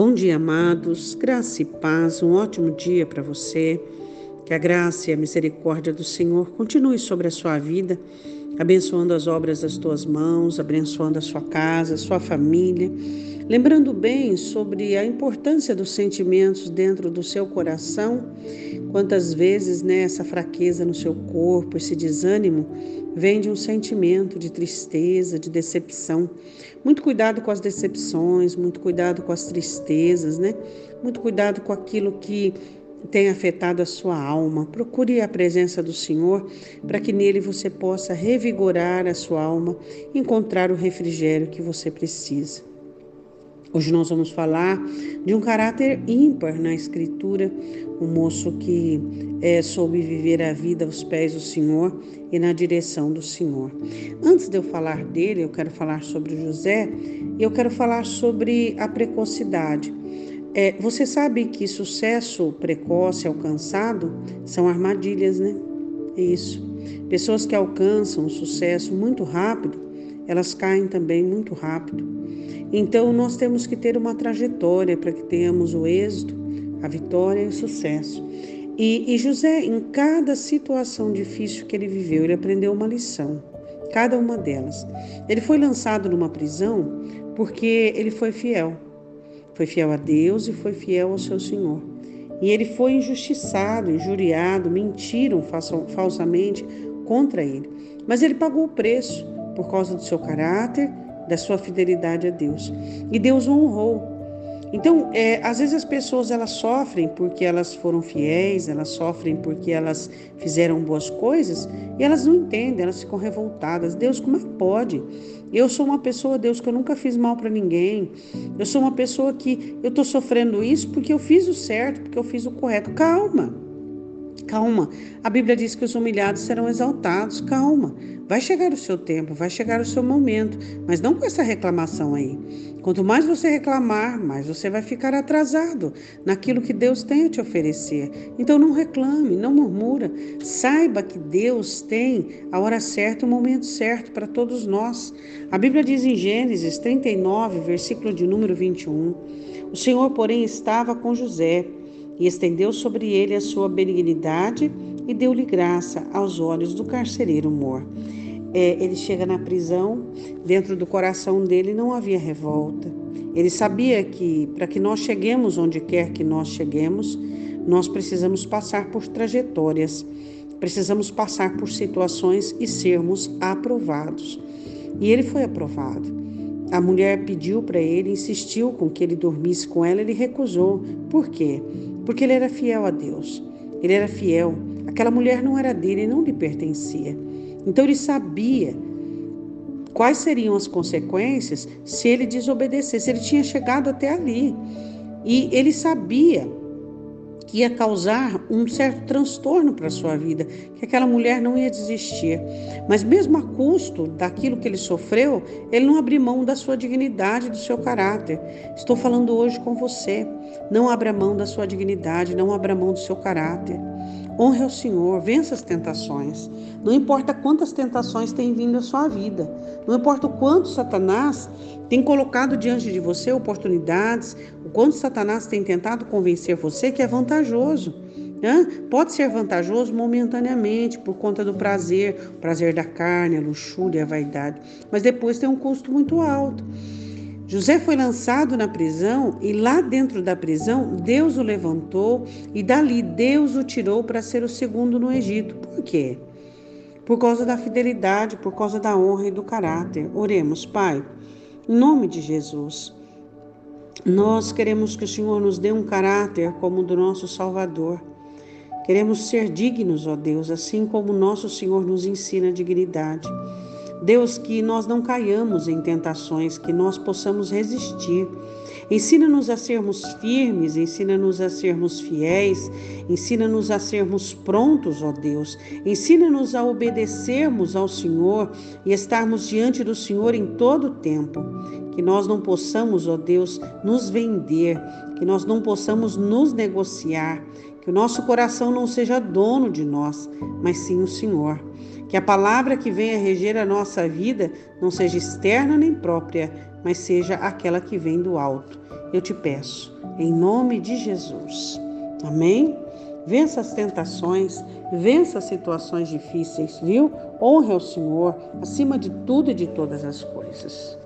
Bom dia, amados. Graça e paz. Um ótimo dia para você. Que a graça e a misericórdia do Senhor continue sobre a sua vida, abençoando as obras das tuas mãos, abençoando a sua casa, a sua família. Lembrando bem sobre a importância dos sentimentos dentro do seu coração, quantas vezes né, essa fraqueza no seu corpo, esse desânimo, vem de um sentimento de tristeza, de decepção. Muito cuidado com as decepções, muito cuidado com as tristezas, né? Muito cuidado com aquilo que tem afetado a sua alma. Procure a presença do Senhor para que nele você possa revigorar a sua alma, encontrar o refrigério que você precisa. Hoje nós vamos falar de um caráter ímpar na Escritura, um moço que é, soube viver a vida aos pés do Senhor e na direção do Senhor. Antes de eu falar dele, eu quero falar sobre José e eu quero falar sobre a precocidade. É, você sabe que sucesso precoce alcançado são armadilhas, né? É isso. Pessoas que alcançam sucesso muito rápido, elas caem também muito rápido. Então, nós temos que ter uma trajetória para que tenhamos o êxito, a vitória e o sucesso. E, e, José, em cada situação difícil que ele viveu, ele aprendeu uma lição, cada uma delas. Ele foi lançado numa prisão porque ele foi fiel. Foi fiel a Deus e foi fiel ao seu Senhor. E ele foi injustiçado, injuriado, mentiram falsamente contra ele. Mas ele pagou o preço por causa do seu caráter da sua fidelidade a Deus. E Deus o honrou. Então, é, às vezes as pessoas elas sofrem porque elas foram fiéis, elas sofrem porque elas fizeram boas coisas e elas não entendem, elas ficam revoltadas. Deus, como é que pode? Eu sou uma pessoa, Deus, que eu nunca fiz mal para ninguém. Eu sou uma pessoa que eu estou sofrendo isso porque eu fiz o certo, porque eu fiz o correto. Calma. Calma, a Bíblia diz que os humilhados serão exaltados. Calma, vai chegar o seu tempo, vai chegar o seu momento, mas não com essa reclamação aí. Quanto mais você reclamar, mais você vai ficar atrasado naquilo que Deus tem a te oferecer. Então não reclame, não murmura. Saiba que Deus tem a hora certa, o momento certo para todos nós. A Bíblia diz em Gênesis 39, versículo de número 21: O Senhor, porém, estava com José e estendeu sobre ele a sua benignidade e deu-lhe graça aos olhos do carcereiro mor. É, ele chega na prisão, dentro do coração dele não havia revolta. Ele sabia que para que nós cheguemos onde quer que nós cheguemos, nós precisamos passar por trajetórias, precisamos passar por situações e sermos aprovados. E ele foi aprovado. A mulher pediu para ele, insistiu com que ele dormisse com ela, ele recusou. Por quê? Porque ele era fiel a Deus. Ele era fiel. Aquela mulher não era dele, não lhe pertencia. Então ele sabia quais seriam as consequências se ele desobedecesse. Ele tinha chegado até ali. E ele sabia que ia causar um certo transtorno para sua vida, que aquela mulher não ia desistir. Mas mesmo a custo daquilo que ele sofreu, ele não abriu mão da sua dignidade, do seu caráter. Estou falando hoje com você. Não abra mão da sua dignidade, não abra mão do seu caráter. Honre ao Senhor, vença as tentações. Não importa quantas tentações têm vindo à sua vida, não importa o quanto Satanás tem colocado diante de você oportunidades, o quanto Satanás tem tentado convencer você que é vantajoso. Pode ser vantajoso momentaneamente por conta do prazer, o prazer da carne, a luxúria, a vaidade, mas depois tem um custo muito alto. José foi lançado na prisão e lá dentro da prisão Deus o levantou e dali Deus o tirou para ser o segundo no Egito. Por quê? Por causa da fidelidade, por causa da honra e do caráter. Oremos, Pai, em nome de Jesus. Nós queremos que o Senhor nos dê um caráter como o do nosso Salvador. Queremos ser dignos, ó Deus, assim como nosso Senhor nos ensina a dignidade. Deus, que nós não caiamos em tentações, que nós possamos resistir. Ensina-nos a sermos firmes, ensina-nos a sermos fiéis, ensina-nos a sermos prontos, ó Deus. Ensina-nos a obedecermos ao Senhor e estarmos diante do Senhor em todo o tempo. Que nós não possamos, ó Deus, nos vender, que nós não possamos nos negociar, que o nosso coração não seja dono de nós, mas sim o Senhor. Que a palavra que venha reger a nossa vida não seja externa nem própria, mas seja aquela que vem do alto. eu te peço, em nome de Jesus. Amém? Vença as tentações, vença as situações difíceis, viu? Honre ao Senhor acima de tudo e de todas as coisas.